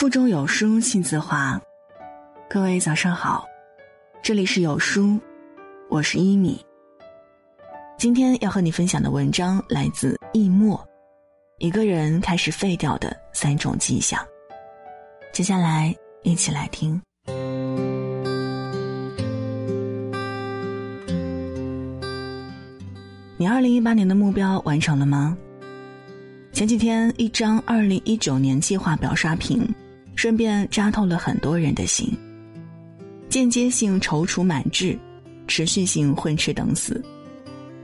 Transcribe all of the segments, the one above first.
腹中有书气自华。各位早上好，这里是有书，我是一米。今天要和你分享的文章来自易墨，一个人开始废掉的三种迹象。接下来一起来听。你二零一八年的目标完成了吗？前几天一张二零一九年计划表刷屏，顺便扎透了很多人的心。间接性踌躇满志，持续性混吃等死，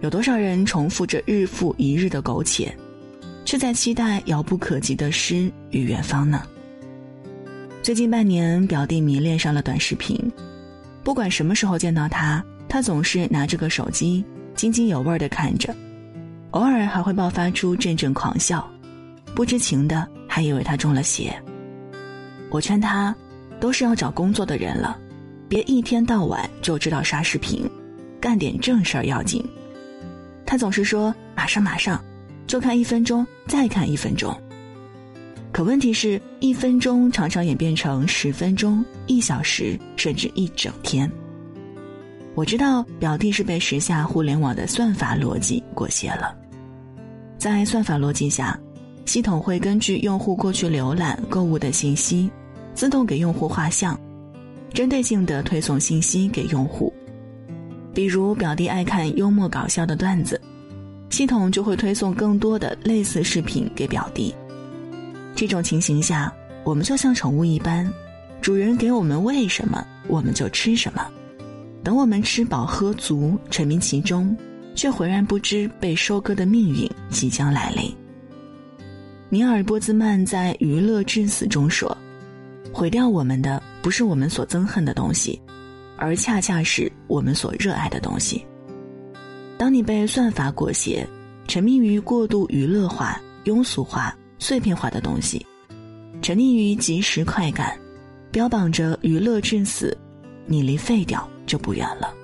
有多少人重复着日复一日的苟且，却在期待遥不可及的诗与远方呢？最近半年，表弟迷恋上了短视频，不管什么时候见到他，他总是拿着个手机，津津有味的看着。偶尔还会爆发出阵阵狂笑，不知情的还以为他中了邪。我劝他，都是要找工作的人了，别一天到晚就知道刷视频，干点正事儿要紧。他总是说马上马上，就看一分钟，再看一分钟。可问题是，一分钟常常演变成十分钟、一小时，甚至一整天。我知道表弟是被时下互联网的算法逻辑裹挟了。在算法逻辑下，系统会根据用户过去浏览、购物的信息，自动给用户画像，针对性的推送信息给用户。比如表弟爱看幽默搞笑的段子，系统就会推送更多的类似视频给表弟。这种情形下，我们就像宠物一般，主人给我们喂什么，我们就吃什么，等我们吃饱喝足，沉迷其中。却浑然不知被收割的命运即将来临。尼尔·波兹曼在《娱乐至死》中说：“毁掉我们的不是我们所憎恨的东西，而恰恰是我们所热爱的东西。”当你被算法裹挟，沉迷于过度娱乐化、庸俗化、碎片化的东西，沉溺于即时快感，标榜着“娱乐至死”，你离废掉就不远了。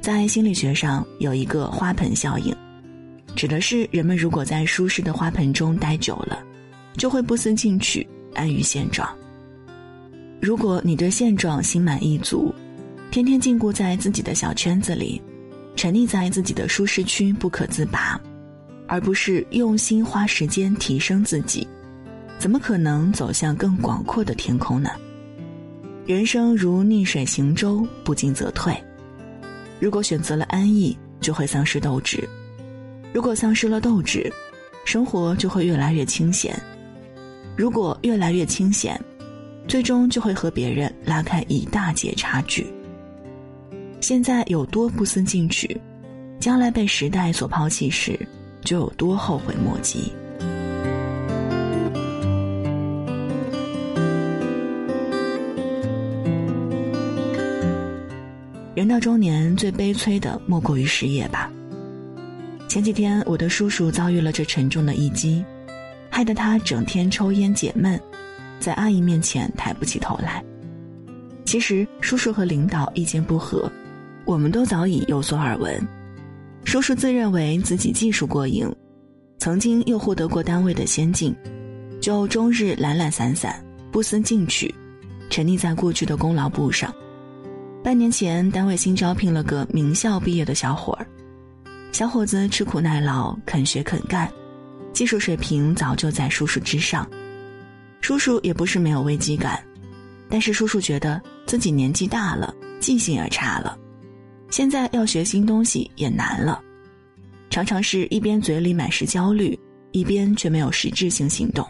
在心理学上有一个花盆效应，指的是人们如果在舒适的花盆中待久了，就会不思进取，安于现状。如果你对现状心满意足，天天禁锢在自己的小圈子里，沉溺在自己的舒适区不可自拔，而不是用心花时间提升自己，怎么可能走向更广阔的天空呢？人生如逆水行舟，不进则退。如果选择了安逸，就会丧失斗志；如果丧失了斗志，生活就会越来越清闲；如果越来越清闲，最终就会和别人拉开一大截差距。现在有多不思进取，将来被时代所抛弃时，就有多后悔莫及。人到中年，最悲催的莫过于失业吧。前几天，我的叔叔遭遇了这沉重的一击，害得他整天抽烟解闷，在阿姨面前抬不起头来。其实，叔叔和领导意见不合，我们都早已有所耳闻。叔叔自认为自己技术过硬，曾经又获得过单位的先进，就终日懒懒散散，不思进取，沉溺在过去的功劳簿上。半年前，单位新招聘了个名校毕业的小伙儿。小伙子吃苦耐劳，肯学肯干，技术水平早就在叔叔之上。叔叔也不是没有危机感，但是叔叔觉得自己年纪大了，记性也差了，现在要学新东西也难了，常常是一边嘴里满是焦虑，一边却没有实质性行动。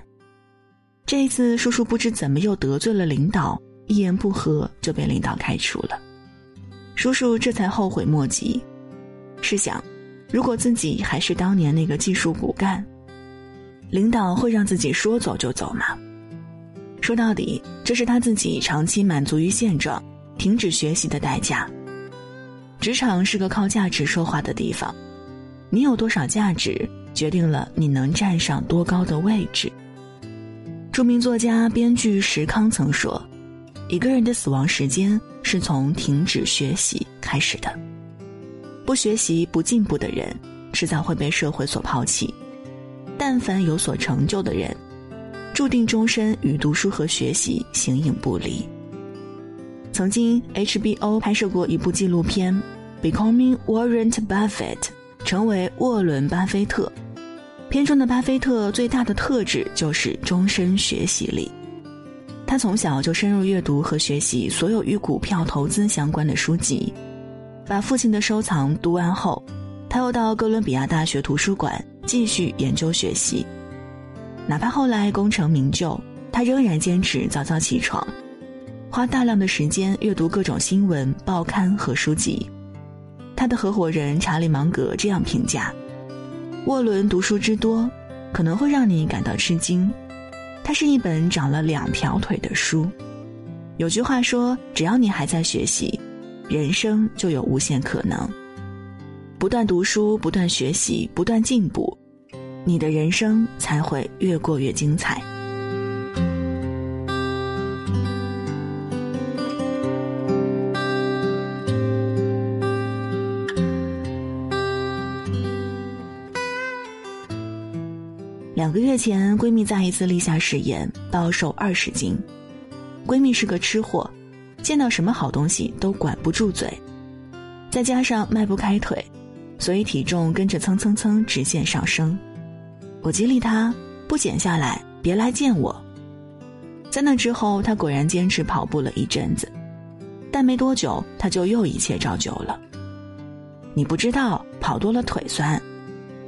这一次，叔叔不知怎么又得罪了领导。一言不合就被领导开除了，叔叔这才后悔莫及。试想，如果自己还是当年那个技术骨干，领导会让自己说走就走吗？说到底，这是他自己长期满足于现状、停止学习的代价。职场是个靠价值说话的地方，你有多少价值，决定了你能站上多高的位置。著名作家、编剧石康曾说。一个人的死亡时间是从停止学习开始的。不学习、不进步的人，迟早会被社会所抛弃。但凡有所成就的人，注定终身与读书和学习形影不离。曾经 HBO 拍摄过一部纪录片《Becoming Warren Buffett》，成为沃伦·巴菲特。片中的巴菲特最大的特质就是终身学习力。他从小就深入阅读和学习所有与股票投资相关的书籍，把父亲的收藏读完后，他又到哥伦比亚大学图书馆继续研究学习。哪怕后来功成名就，他仍然坚持早早起床，花大量的时间阅读各种新闻、报刊和书籍。他的合伙人查理芒格这样评价。沃伦读书之多，可能会让你感到吃惊。它是一本长了两条腿的书。有句话说：“只要你还在学习，人生就有无限可能。”不断读书，不断学习，不断进步，你的人生才会越过越精彩。两个月前，闺蜜再一次立下誓言，暴瘦二十斤。闺蜜是个吃货，见到什么好东西都管不住嘴，再加上迈不开腿，所以体重跟着蹭蹭蹭直线上升。我激励他不减下来，别来见我。在那之后，他果然坚持跑步了一阵子，但没多久，他就又一切照旧了。你不知道跑多了腿酸，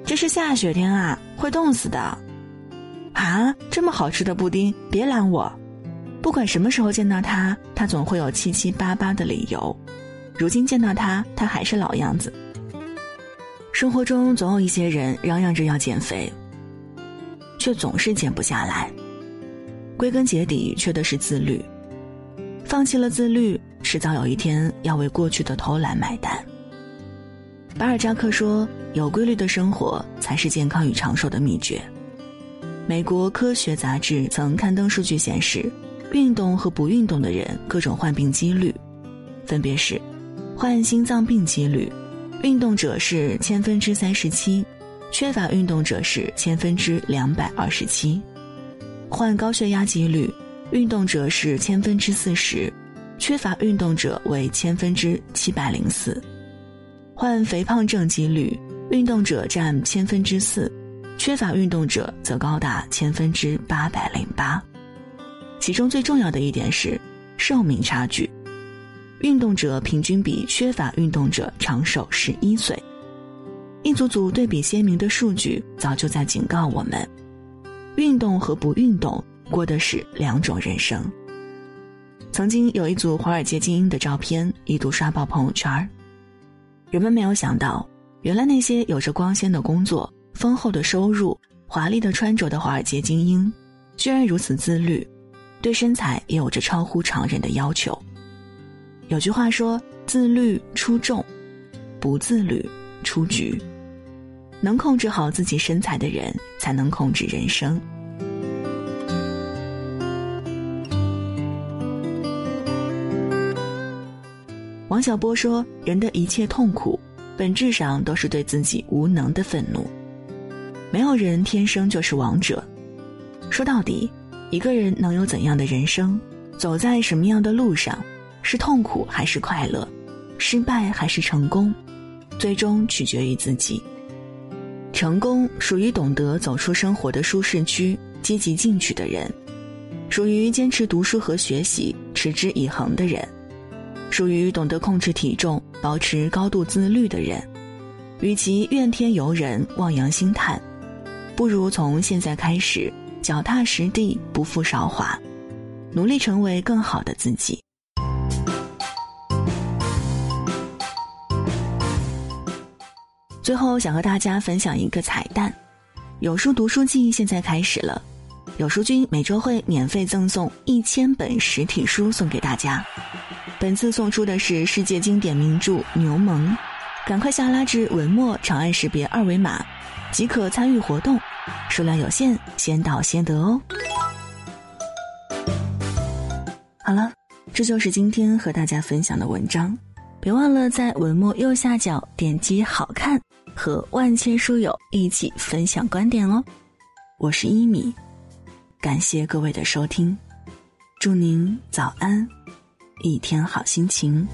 这是下雪天啊，会冻死的。啊，这么好吃的布丁，别拦我！不管什么时候见到他，他总会有七七八八的理由。如今见到他，他还是老样子。生活中总有一些人嚷嚷着要减肥，却总是减不下来。归根结底，缺的是自律。放弃了自律，迟早有一天要为过去的偷懒买单。巴尔扎克说：“有规律的生活才是健康与长寿的秘诀。”美国科学杂志曾刊登数据显示，运动和不运动的人各种患病几率，分别是：患心脏病几率，运动者是千分之三十七，缺乏运动者是千分之两百二十七；患高血压几率，运动者是千分之四十，缺乏运动者为千分之七百零四；患肥胖症几率，运动者占千分之四。缺乏运动者则高达千分之八百零八，其中最重要的一点是寿命差距，运动者平均比缺乏运动者长寿十一岁。一组组对比鲜明的数据早就在警告我们：运动和不运动过的是两种人生。曾经有一组华尔街精英的照片一度刷爆朋友圈儿，人们没有想到，原来那些有着光鲜的工作。丰厚的收入、华丽的穿着的华尔街精英，居然如此自律，对身材也有着超乎常人的要求。有句话说：“自律出众，不自律出局。”能控制好自己身材的人，才能控制人生。王小波说：“人的一切痛苦，本质上都是对自己无能的愤怒。”没有人天生就是王者。说到底，一个人能有怎样的人生，走在什么样的路上，是痛苦还是快乐，失败还是成功，最终取决于自己。成功属于懂得走出生活的舒适区、积极进取的人，属于坚持读书和学习、持之以恒的人，属于懂得控制体重、保持高度自律的人。与其怨天尤人、望洋兴叹。不如从现在开始，脚踏实地，不负韶华，努力成为更好的自己。最后，想和大家分享一个彩蛋：有书读书季现在开始了，有书君每周会免费赠送一千本实体书送给大家。本次送出的是世界经典名著《牛虻》，赶快下拉至文末长按识别二维码。即可参与活动，数量有限，先到先得哦。好了，这就是今天和大家分享的文章，别忘了在文末右下角点击“好看”，和万千书友一起分享观点哦。我是一米。感谢各位的收听，祝您早安，一天好心情。